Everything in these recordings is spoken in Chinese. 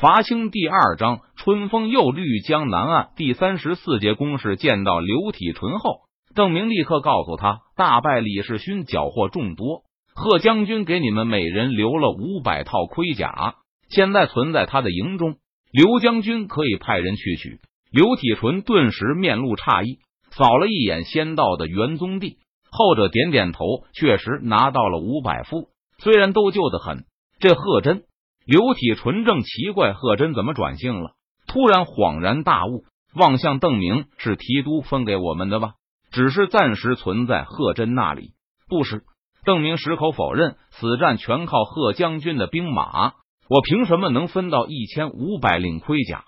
伐清第二章，春风又绿江南岸第三十四节攻势。见到刘体纯后，邓明立刻告诉他：大败李世勋，缴获众多。贺将军给你们每人留了五百套盔甲，现在存在他的营中。刘将军可以派人去取。刘体纯顿时面露诧异，扫了一眼先到的元宗帝，后者点点头，确实拿到了五百副，虽然都旧的很。这贺真。刘体纯正奇怪贺真怎么转性了，突然恍然大悟，望向邓明：“是提督分给我们的吧？只是暂时存在贺真那里。”不是，邓明矢口否认：“此战全靠贺将军的兵马，我凭什么能分到一千五百领盔甲？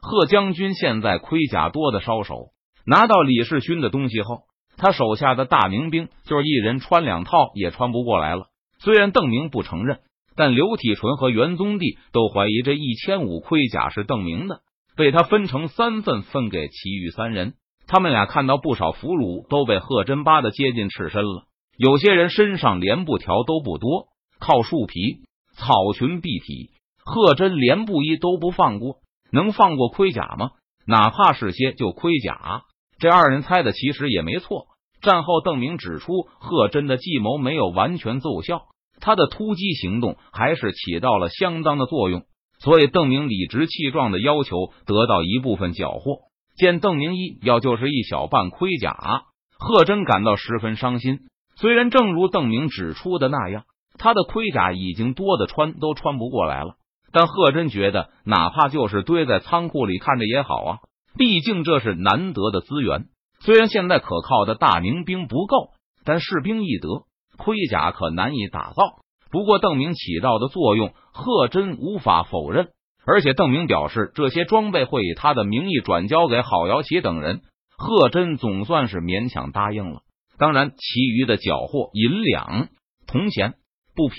贺将军现在盔甲多的烧手，拿到李世勋的东西后，他手下的大明兵就是一人穿两套也穿不过来了。”虽然邓明不承认。但刘体纯和元宗帝都怀疑这一千五盔甲是邓明的，被他分成三份分给其余三人。他们俩看到不少俘虏都被贺真扒的接近赤身了，有些人身上连布条都不多，靠树皮、草裙蔽体。贺真连布衣都不放过，能放过盔甲吗？哪怕是些旧盔甲，这二人猜的其实也没错。战后，邓明指出，贺真的计谋没有完全奏效。他的突击行动还是起到了相当的作用，所以邓明理直气壮的要求得到一部分缴获。见邓明一要就是一小半盔甲，贺真感到十分伤心。虽然正如邓明指出的那样，他的盔甲已经多的穿都穿不过来了，但贺真觉得哪怕就是堆在仓库里看着也好啊，毕竟这是难得的资源。虽然现在可靠的大明兵不够，但士兵易得。盔甲可难以打造，不过邓明起到的作用，贺真无法否认。而且邓明表示，这些装备会以他的名义转交给郝瑶琪等人。贺真总算是勉强答应了。当然，其余的缴获银两、铜钱、布匹、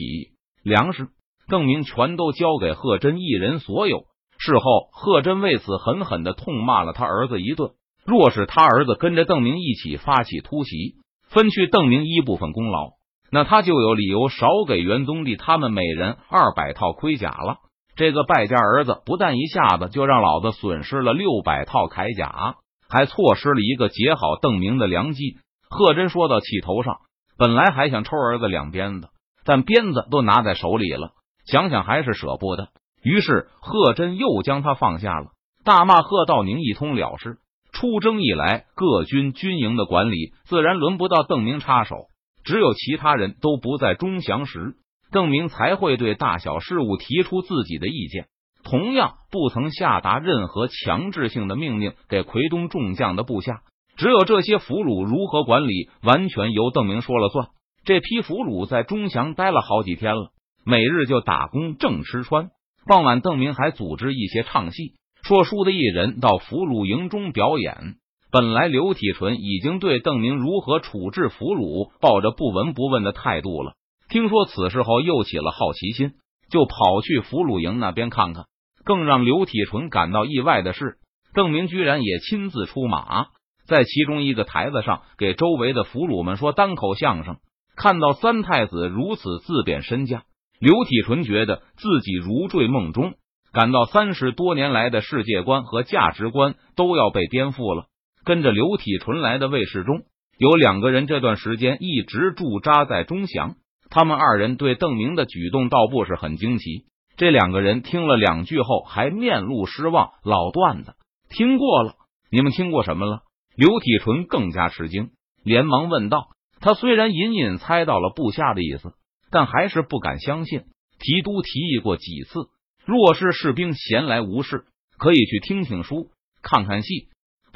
粮食，邓明全都交给贺真一人所有。事后，贺真为此狠狠的痛骂了他儿子一顿。若是他儿子跟着邓明一起发起突袭，分去邓明一部分功劳。那他就有理由少给元宗帝他们每人二百套盔甲了。这个败家儿子不但一下子就让老子损失了六百套铠甲，还错失了一个结好邓明的良机。贺真说到气头上，本来还想抽儿子两鞭子，但鞭子都拿在手里了，想想还是舍不得。于是贺真又将他放下了，大骂贺道宁一通了事。出征以来，各军军营的管理自然轮不到邓明插手。只有其他人都不在钟祥时，邓明才会对大小事务提出自己的意见。同样，不曾下达任何强制性的命令给奎东众将的部下。只有这些俘虏如何管理，完全由邓明说了算。这批俘虏在钟祥待了好几天了，每日就打工挣吃穿。傍晚，邓明还组织一些唱戏、说书的艺人到俘虏营中表演。本来刘体纯已经对邓明如何处置俘虏抱着不闻不问的态度了，听说此事后又起了好奇心，就跑去俘虏营那边看看。更让刘体纯感到意外的是，邓明居然也亲自出马，在其中一个台子上给周围的俘虏们说单口相声。看到三太子如此自贬身价，刘体纯觉得自己如坠梦中，感到三十多年来的世界观和价值观都要被颠覆了。跟着刘体纯来的卫士中有两个人，这段时间一直驻扎在钟祥。他们二人对邓明的举动倒不是很惊奇。这两个人听了两句后，还面露失望。老段子听过了，你们听过什么了？刘体纯更加吃惊，连忙问道。他虽然隐隐猜到了部下的意思，但还是不敢相信。提督提议过几次，若是士兵闲来无事，可以去听听书，看看戏。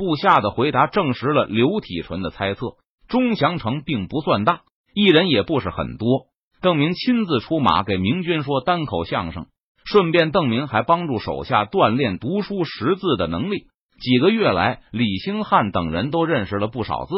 部下的回答证实了刘体纯的猜测。钟祥城并不算大，艺人也不是很多。邓明亲自出马给明军说单口相声，顺便邓明还帮助手下锻炼读书识字的能力。几个月来，李兴汉等人都认识了不少字。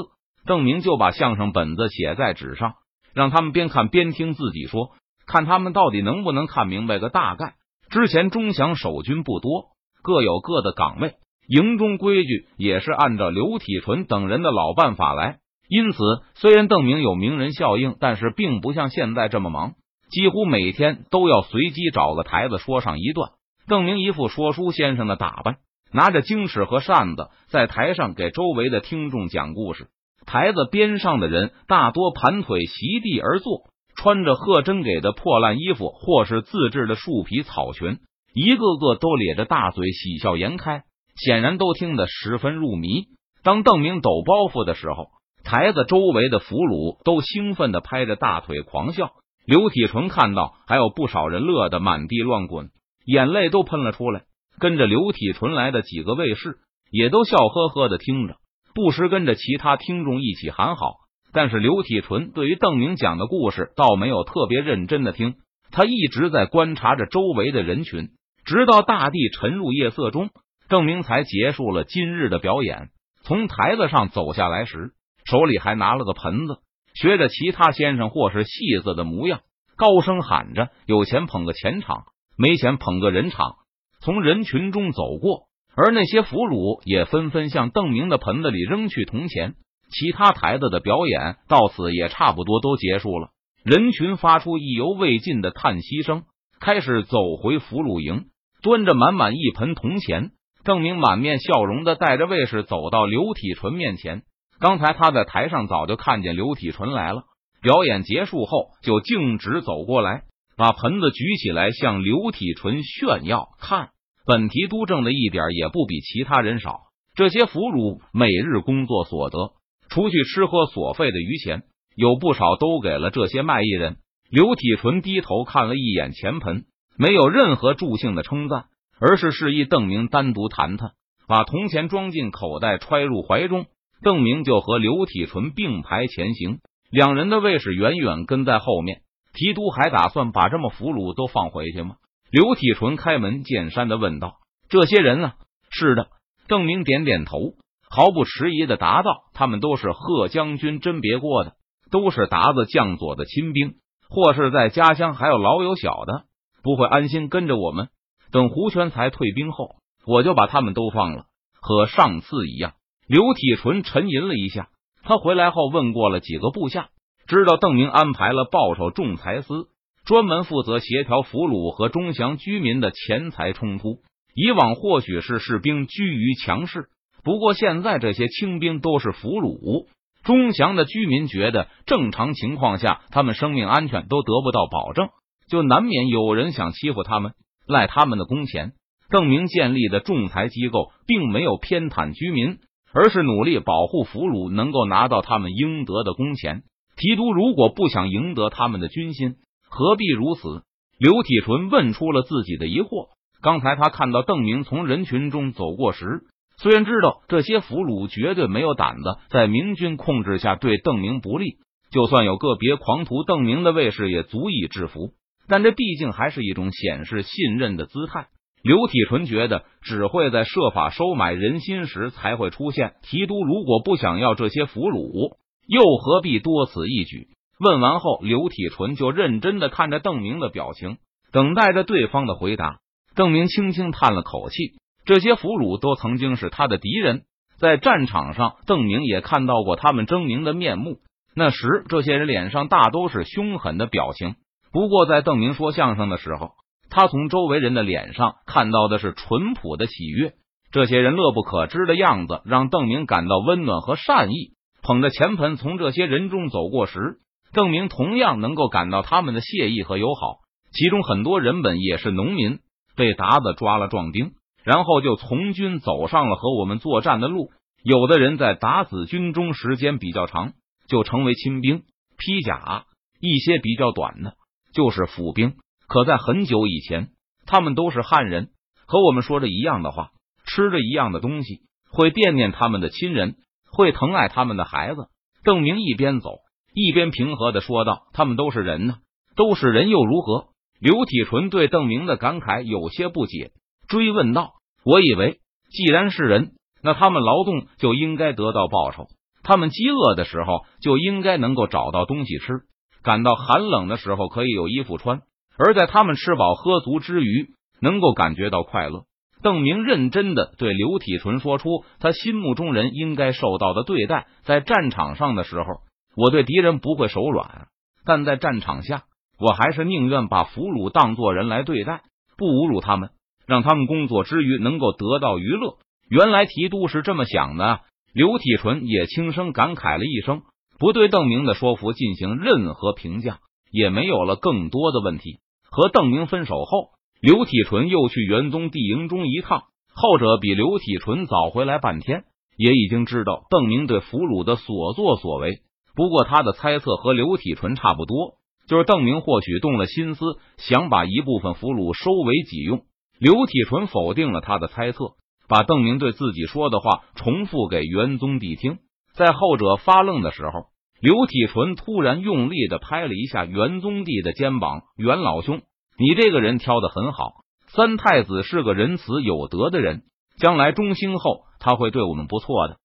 邓明就把相声本子写在纸上，让他们边看边听自己说，看他们到底能不能看明白个大概。之前钟祥守军不多，各有各的岗位。营中规矩也是按照刘体纯等人的老办法来，因此虽然邓明有名人效应，但是并不像现在这么忙，几乎每天都要随机找个台子说上一段。邓明一副说书先生的打扮，拿着经尺和扇子，在台上给周围的听众讲故事。台子边上的人大多盘腿席地而坐，穿着贺真给的破烂衣服，或是自制的树皮草裙，一个个都咧着大嘴，喜笑颜开，显然都听得十分入迷。当邓明抖包袱的时候，台子周围的俘虏都兴奋的拍着大腿狂笑。刘体纯看到还有不少人乐得满地乱滚，眼泪都喷了出来。跟着刘体纯来的几个卫士也都笑呵呵的听着。不时跟着其他听众一起喊好，但是刘体纯对于邓明讲的故事倒没有特别认真的听，他一直在观察着周围的人群，直到大地沉入夜色中，邓明才结束了今日的表演。从台子上走下来时，手里还拿了个盆子，学着其他先生或是戏子的模样，高声喊着：“有钱捧个钱场，没钱捧个人场。”从人群中走过。而那些俘虏也纷纷向邓明的盆子里扔去铜钱，其他台子的表演到此也差不多都结束了。人群发出意犹未尽的叹息声，开始走回俘虏营，端着满满一盆铜钱。郑明满面笑容的带着卫士走到刘体纯面前。刚才他在台上早就看见刘体纯来了，表演结束后就径直走过来，把盆子举起来向刘体纯炫耀看。本提督挣的一点也不比其他人少。这些俘虏每日工作所得，除去吃喝所费的余钱，有不少都给了这些卖艺人。刘体纯低头看了一眼钱盆，没有任何助兴的称赞，而是示意邓明单独谈谈，把铜钱装进口袋，揣入怀中。邓明就和刘体纯并排前行，两人的卫士远远跟在后面。提督还打算把这么俘虏都放回去吗？刘体纯开门见山的问道：“这些人呢？”“是的。”邓明点点头，毫不迟疑的答道：“他们都是贺将军甄别过的，都是达子将佐的亲兵，或是在家乡还有老有小的，不会安心跟着我们。等胡全才退兵后，我就把他们都放了，和上次一样。”刘体纯沉吟了一下，他回来后问过了几个部下，知道邓明安排了报酬仲裁司。专门负责协调俘虏和中祥居民的钱财冲突。以往或许是士兵居于强势，不过现在这些清兵都是俘虏，中祥的居民觉得正常情况下他们生命安全都得不到保证，就难免有人想欺负他们，赖他们的工钱。邓明建立的仲裁机构并没有偏袒居民，而是努力保护俘虏能够拿到他们应得的工钱。提督如果不想赢得他们的军心。何必如此？刘体纯问出了自己的疑惑。刚才他看到邓明从人群中走过时，虽然知道这些俘虏绝对没有胆子在明军控制下对邓明不利，就算有个别狂徒邓明的卫士也足以制服，但这毕竟还是一种显示信任的姿态。刘体纯觉得只会在设法收买人心时才会出现。提督如果不想要这些俘虏，又何必多此一举？问完后，刘体纯就认真的看着邓明的表情，等待着对方的回答。邓明轻轻叹了口气，这些俘虏都曾经是他的敌人，在战场上，邓明也看到过他们狰狞的面目。那时，这些人脸上大都是凶狠的表情。不过，在邓明说相声的时候，他从周围人的脸上看到的是淳朴的喜悦。这些人乐不可支的样子，让邓明感到温暖和善意。捧着钱盆从这些人中走过时，邓明同样能够感到他们的谢意和友好，其中很多人本也是农民，被达子抓了壮丁，然后就从军走上了和我们作战的路。有的人在达子军中时间比较长，就成为亲兵披甲；一些比较短的，就是府兵。可在很久以前，他们都是汉人，和我们说着一样的话，吃着一样的东西，会惦念他们的亲人，会疼爱他们的孩子。邓明一边走。一边平和的说道：“他们都是人呢，都是人又如何？”刘体纯对邓明的感慨有些不解，追问道：“我以为既然是人，那他们劳动就应该得到报酬，他们饥饿的时候就应该能够找到东西吃，感到寒冷的时候可以有衣服穿，而在他们吃饱喝足之余，能够感觉到快乐。”邓明认真的对刘体纯说出他心目中人应该受到的对待，在战场上的时候。我对敌人不会手软，但在战场下，我还是宁愿把俘虏当作人来对待，不侮辱他们。让他们工作之余能够得到娱乐。原来提督是这么想的。刘体纯也轻声感慨了一声，不对邓明的说服进行任何评价，也没有了更多的问题。和邓明分手后，刘体纯又去元宗帝营中一趟，后者比刘体纯早回来半天，也已经知道邓明对俘虏的所作所为。不过他的猜测和刘体纯差不多，就是邓明或许动了心思，想把一部分俘虏收为己用。刘体纯否定了他的猜测。把邓明对自己说的话重复给元宗帝听，在后者发愣的时候，刘体纯突然用力的拍了一下元宗帝的肩膀：“元老兄，你这个人挑的很好。三太子是个仁慈有德的人，将来中兴后他会对我们不错的。”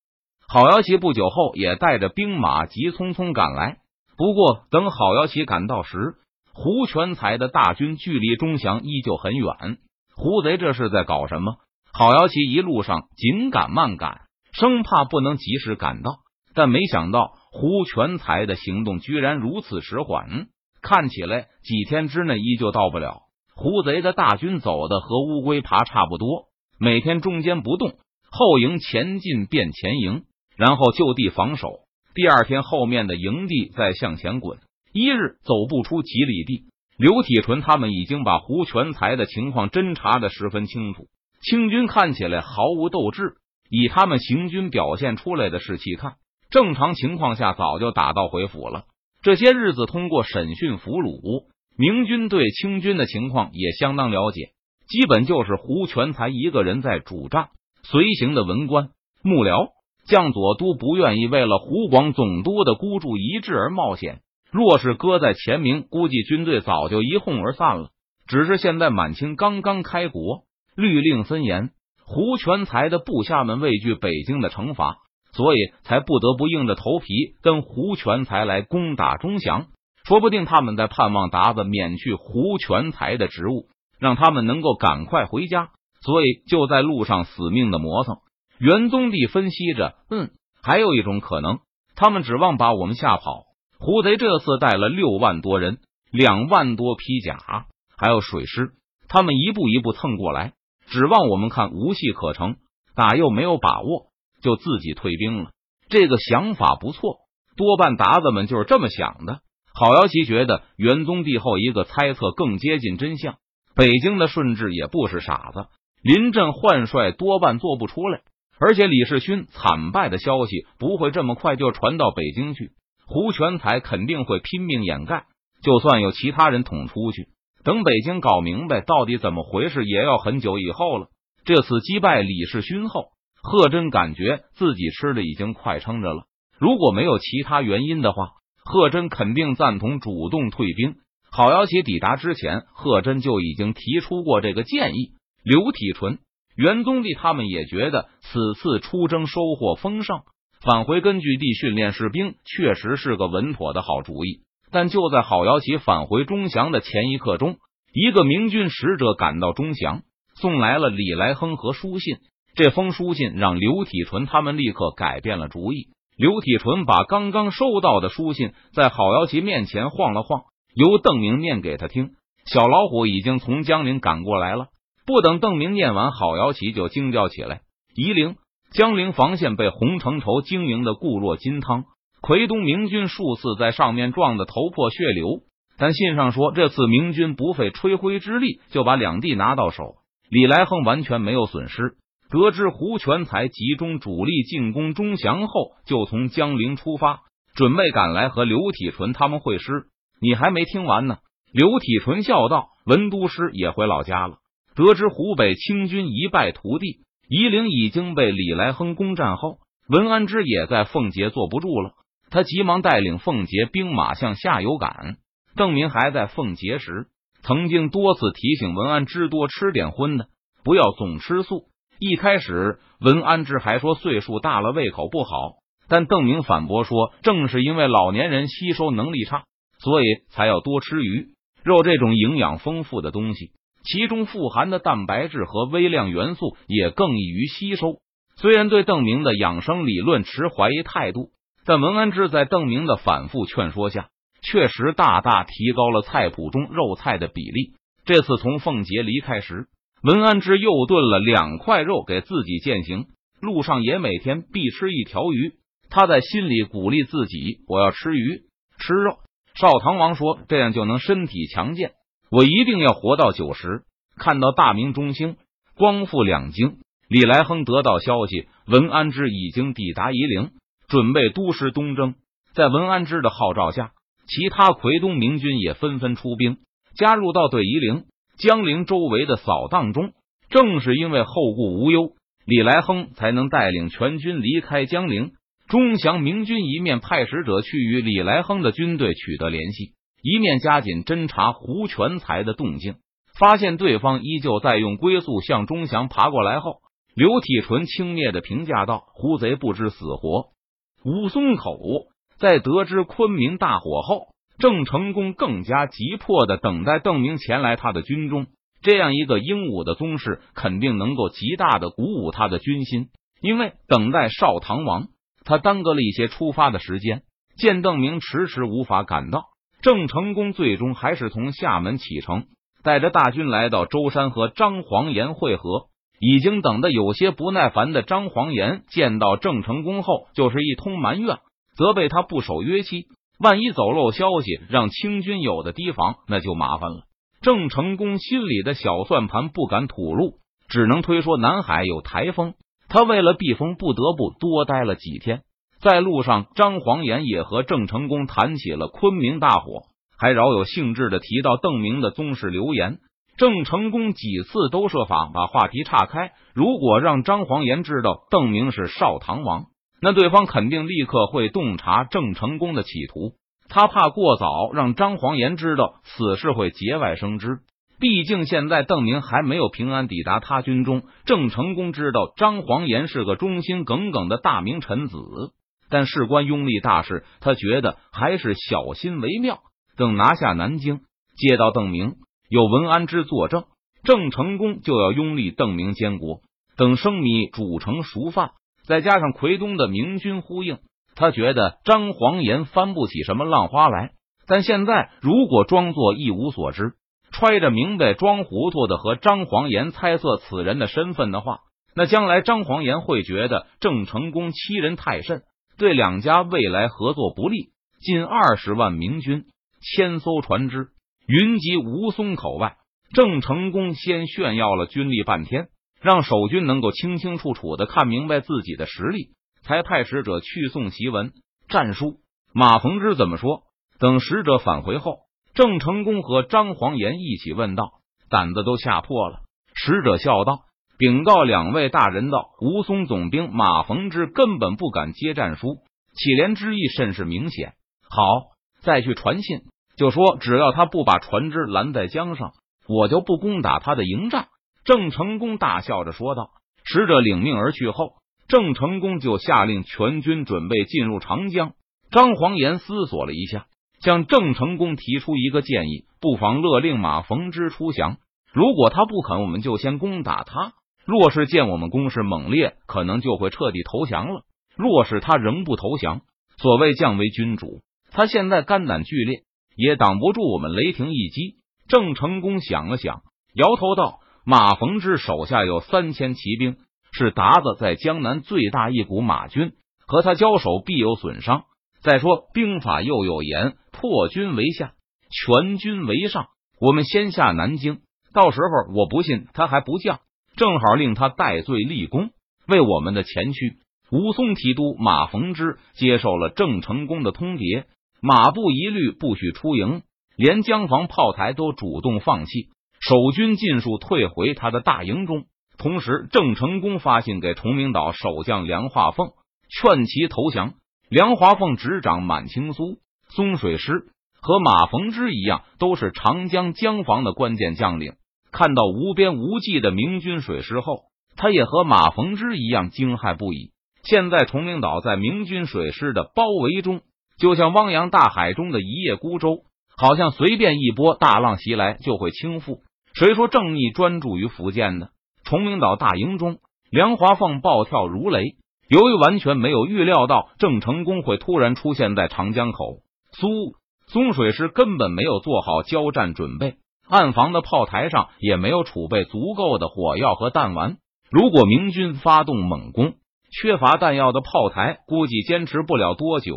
郝瑶琪不久后也带着兵马急匆匆赶来。不过，等郝瑶琪赶到时，胡全才的大军距离钟祥依旧很远。胡贼这是在搞什么？郝瑶琪一路上紧赶慢赶，生怕不能及时赶到，但没想到胡全才的行动居然如此迟缓，看起来几天之内依旧到不了。胡贼的大军走的和乌龟爬差不多，每天中间不动，后营前进变前营，然后就地防守。第二天后面的营地再向前滚，一日走不出几里地。刘体纯他们已经把胡全才的情况侦查的十分清楚。清军看起来毫无斗志，以他们行军表现出来的士气看，正常情况下早就打道回府了。这些日子通过审讯俘虏，明军对清军的情况也相当了解，基本就是胡全才一个人在主战，随行的文官、幕僚、将佐都不愿意为了湖广总督的孤注一掷而冒险。若是搁在前明，估计军队早就一哄而散了。只是现在满清刚刚开国。律令森严，胡全才的部下们畏惧北京的惩罚，所以才不得不硬着头皮跟胡全才来攻打钟祥。说不定他们在盼望达子免去胡全才的职务，让他们能够赶快回家，所以就在路上死命的磨蹭。元宗帝分析着，嗯，还有一种可能，他们指望把我们吓跑。胡贼这次带了六万多人，两万多披甲，还有水师，他们一步一步蹭过来。指望我们看无戏可成，打又没有把握，就自己退兵了。这个想法不错，多半达子们就是这么想的。郝瑶琪觉得元宗帝后一个猜测更接近真相。北京的顺治也不是傻子，临阵换帅多半做不出来，而且李世勋惨败的消息不会这么快就传到北京去。胡全才肯定会拼命掩盖，就算有其他人捅出去。等北京搞明白到底怎么回事，也要很久以后了。这次击败李世勋后，贺真感觉自己吃的已经快撑着了。如果没有其他原因的话，贺真肯定赞同主动退兵。郝瑶琪抵达之前，贺真就已经提出过这个建议。刘体纯、袁宗帝他们也觉得此次出征收获丰盛，返回根据地训练士兵确实是个稳妥的好主意。但就在郝瑶琪返回钟祥的前一刻钟，一个明军使者赶到钟祥，送来了李来亨和书信。这封书信让刘体纯他们立刻改变了主意。刘体纯把刚刚收到的书信在郝瑶琪面前晃了晃，由邓明念给他听。小老虎已经从江陵赶过来了。不等邓明念完，郝瑶琪就惊叫起来：“夷陵、江陵防线被洪承畴经营的固若金汤。”奎东明军数次在上面撞得头破血流，但信上说这次明军不费吹灰之力就把两地拿到手，李来亨完全没有损失。得知胡全才集中主力进攻钟祥后，就从江陵出发，准备赶来和刘体纯他们会师。你还没听完呢！刘体纯笑道：“文都师也回老家了。得知湖北清军一败涂地，夷陵已经被李来亨攻占后，文安之也在奉节坐不住了。”他急忙带领凤节兵马向下游赶。邓明还在凤节时，曾经多次提醒文安之多吃点荤的，不要总吃素。一开始，文安之还说岁数大了胃口不好，但邓明反驳说，正是因为老年人吸收能力差，所以才要多吃鱼肉这种营养丰富的东西，其中富含的蛋白质和微量元素也更易于吸收。虽然对邓明的养生理论持怀疑态度。但文安之在邓明的反复劝说下，确实大大提高了菜谱中肉菜的比例。这次从凤节离开时，文安之又炖了两块肉给自己践行，路上也每天必吃一条鱼。他在心里鼓励自己：“我要吃鱼，吃肉。”少唐王说：“这样就能身体强健，我一定要活到九十。”看到大明中兴，光复两京，李来亨得到消息，文安之已经抵达夷陵，准备督师东征。在文安之的号召下，其他奎东明军也纷纷出兵，加入到对夷陵、江陵周围的扫荡中。正是因为后顾无忧，李来亨才能带领全军离开江陵。钟祥明军一面派使者去与李来亨的军队取得联系，一面加紧侦查胡全才的动静。发现对方依旧在用龟速向钟祥爬过来后，刘体纯轻蔑的评价道：“胡贼不知死活。”吴松口在得知昆明大火后，郑成功更加急迫的等待邓明前来他的军中。这样一个英武的宗室，肯定能够极大的鼓舞他的军心，因为等待少唐王。他耽搁了一些出发的时间，见邓明迟迟无法赶到，郑成功最终还是从厦门启程，带着大军来到舟山和张黄岩会合。已经等得有些不耐烦的张黄岩见到郑成功后，就是一通埋怨，责备他不守约期，万一走漏消息，让清军有的提防，那就麻烦了。郑成功心里的小算盘不敢吐露，只能推说南海有台风。他为了避风，不得不多待了几天。在路上，张黄岩也和郑成功谈起了昆明大火，还饶有兴致的提到邓明的宗室流言。郑成功几次都设法把话题岔开。如果让张黄岩知道邓明是少唐王，那对方肯定立刻会洞察郑成功的企图。他怕过早让张黄岩知道此事会节外生枝。毕竟现在邓明还没有平安抵达他军中。郑成功知道张黄岩是个忠心耿耿的大明臣子，但事关拥立大事，他觉得还是小心为妙。等拿下南京，接到邓明，有文安之作证，郑成功就要拥立邓明监国。等生米煮成熟饭，再加上奎东的明军呼应，他觉得张黄岩翻不起什么浪花来。但现在如果装作一无所知。揣着明白装糊涂的和张黄岩猜测此人的身份的话，那将来张黄岩会觉得郑成功欺人太甚，对两家未来合作不利。近二十万明军，千艘船只云集吴淞口外，郑成功先炫耀了军力半天，让守军能够清清楚楚的看明白自己的实力，才派使者去送檄文战书。马逢之怎么说？等使者返回后。郑成功和张黄岩一起问道：“胆子都吓破了。”使者笑道：“禀告两位大人道，吴淞总兵马逢之根本不敢接战书，乞怜之意甚是明显。好，再去传信，就说只要他不把船只拦在江上，我就不攻打他的营寨。”郑成功大笑着说道。使者领命而去后，郑成功就下令全军准备进入长江。张黄岩思索了一下。向郑成功提出一个建议，不妨勒令马逢之出降。如果他不肯，我们就先攻打他。若是见我们攻势猛烈，可能就会彻底投降了。若是他仍不投降，所谓将为君主，他现在肝胆俱裂，也挡不住我们雷霆一击。郑成功想了想，摇头道：“马逢之手下有三千骑兵，是鞑子在江南最大一股马军，和他交手必有损伤。再说兵法又有言。”破军为下，全军为上。我们先下南京，到时候我不信他还不降，正好令他戴罪立功，为我们的前驱。武松提督马逢之接受了郑成功的通牒，马步一律不许出营，连江防炮台都主动放弃，守军尽数退回他的大营中。同时，郑成功发信给崇明岛守将梁化凤，劝其投降。梁华凤执掌满清苏。松水师和马逢之一样，都是长江江防的关键将领。看到无边无际的明军水师后，他也和马逢之一样惊骇不已。现在崇明岛在明军水师的包围中，就像汪洋大海中的一叶孤舟，好像随便一波大浪袭来就会倾覆。谁说正义专注于福建呢？崇明岛大营中，梁华凤暴跳如雷，由于完全没有预料到郑成功会突然出现在长江口。苏松水师根本没有做好交战准备，暗防的炮台上也没有储备足够的火药和弹丸。如果明军发动猛攻，缺乏弹药的炮台估计坚持不了多久。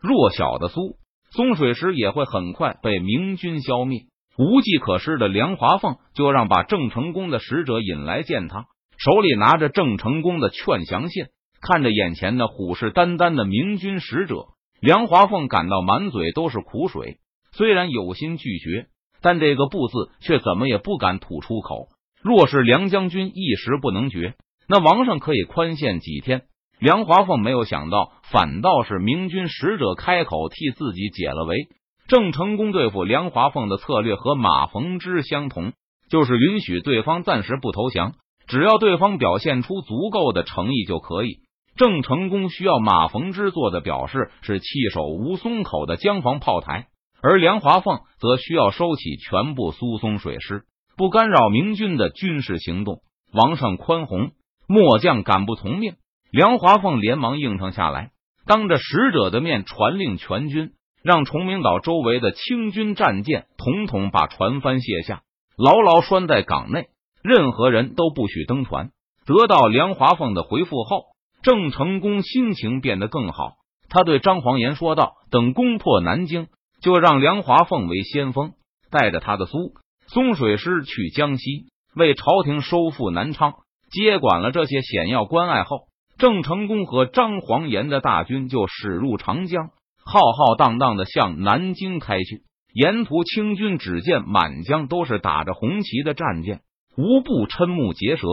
弱小的苏松水师也会很快被明军消灭。无计可施的梁华凤就让把郑成功的使者引来见他，手里拿着郑成功的劝降信，看着眼前的虎视眈眈的明军使者，梁华凤感到满嘴都是苦水。虽然有心拒绝，但这个不字却怎么也不敢吐出口。若是梁将军一时不能决，那王上可以宽限几天。梁华凤没有想到，反倒是明军使者开口替自己解了围。郑成功对付梁华凤的策略和马逢之相同，就是允许对方暂时不投降，只要对方表现出足够的诚意就可以。郑成功需要马逢之做的表示是弃守吴淞口的江防炮台，而梁华凤则需要收起全部苏松水师，不干扰明军的军事行动。王上宽宏，末将敢不从命。梁华凤连忙应承下来，当着使者的面传令全军。让崇明岛周围的清军战舰统统把船帆卸下，牢牢拴在港内，任何人都不许登船。得到梁华凤的回复后，郑成功心情变得更好。他对张黄岩说道：“等攻破南京，就让梁华凤为先锋，带着他的苏松水师去江西，为朝廷收复南昌。接管了这些险要关隘后，郑成功和张黄岩的大军就驶入长江。”浩浩荡荡的向南京开去，沿途清军只见满江都是打着红旗的战舰，无不瞠目结舌。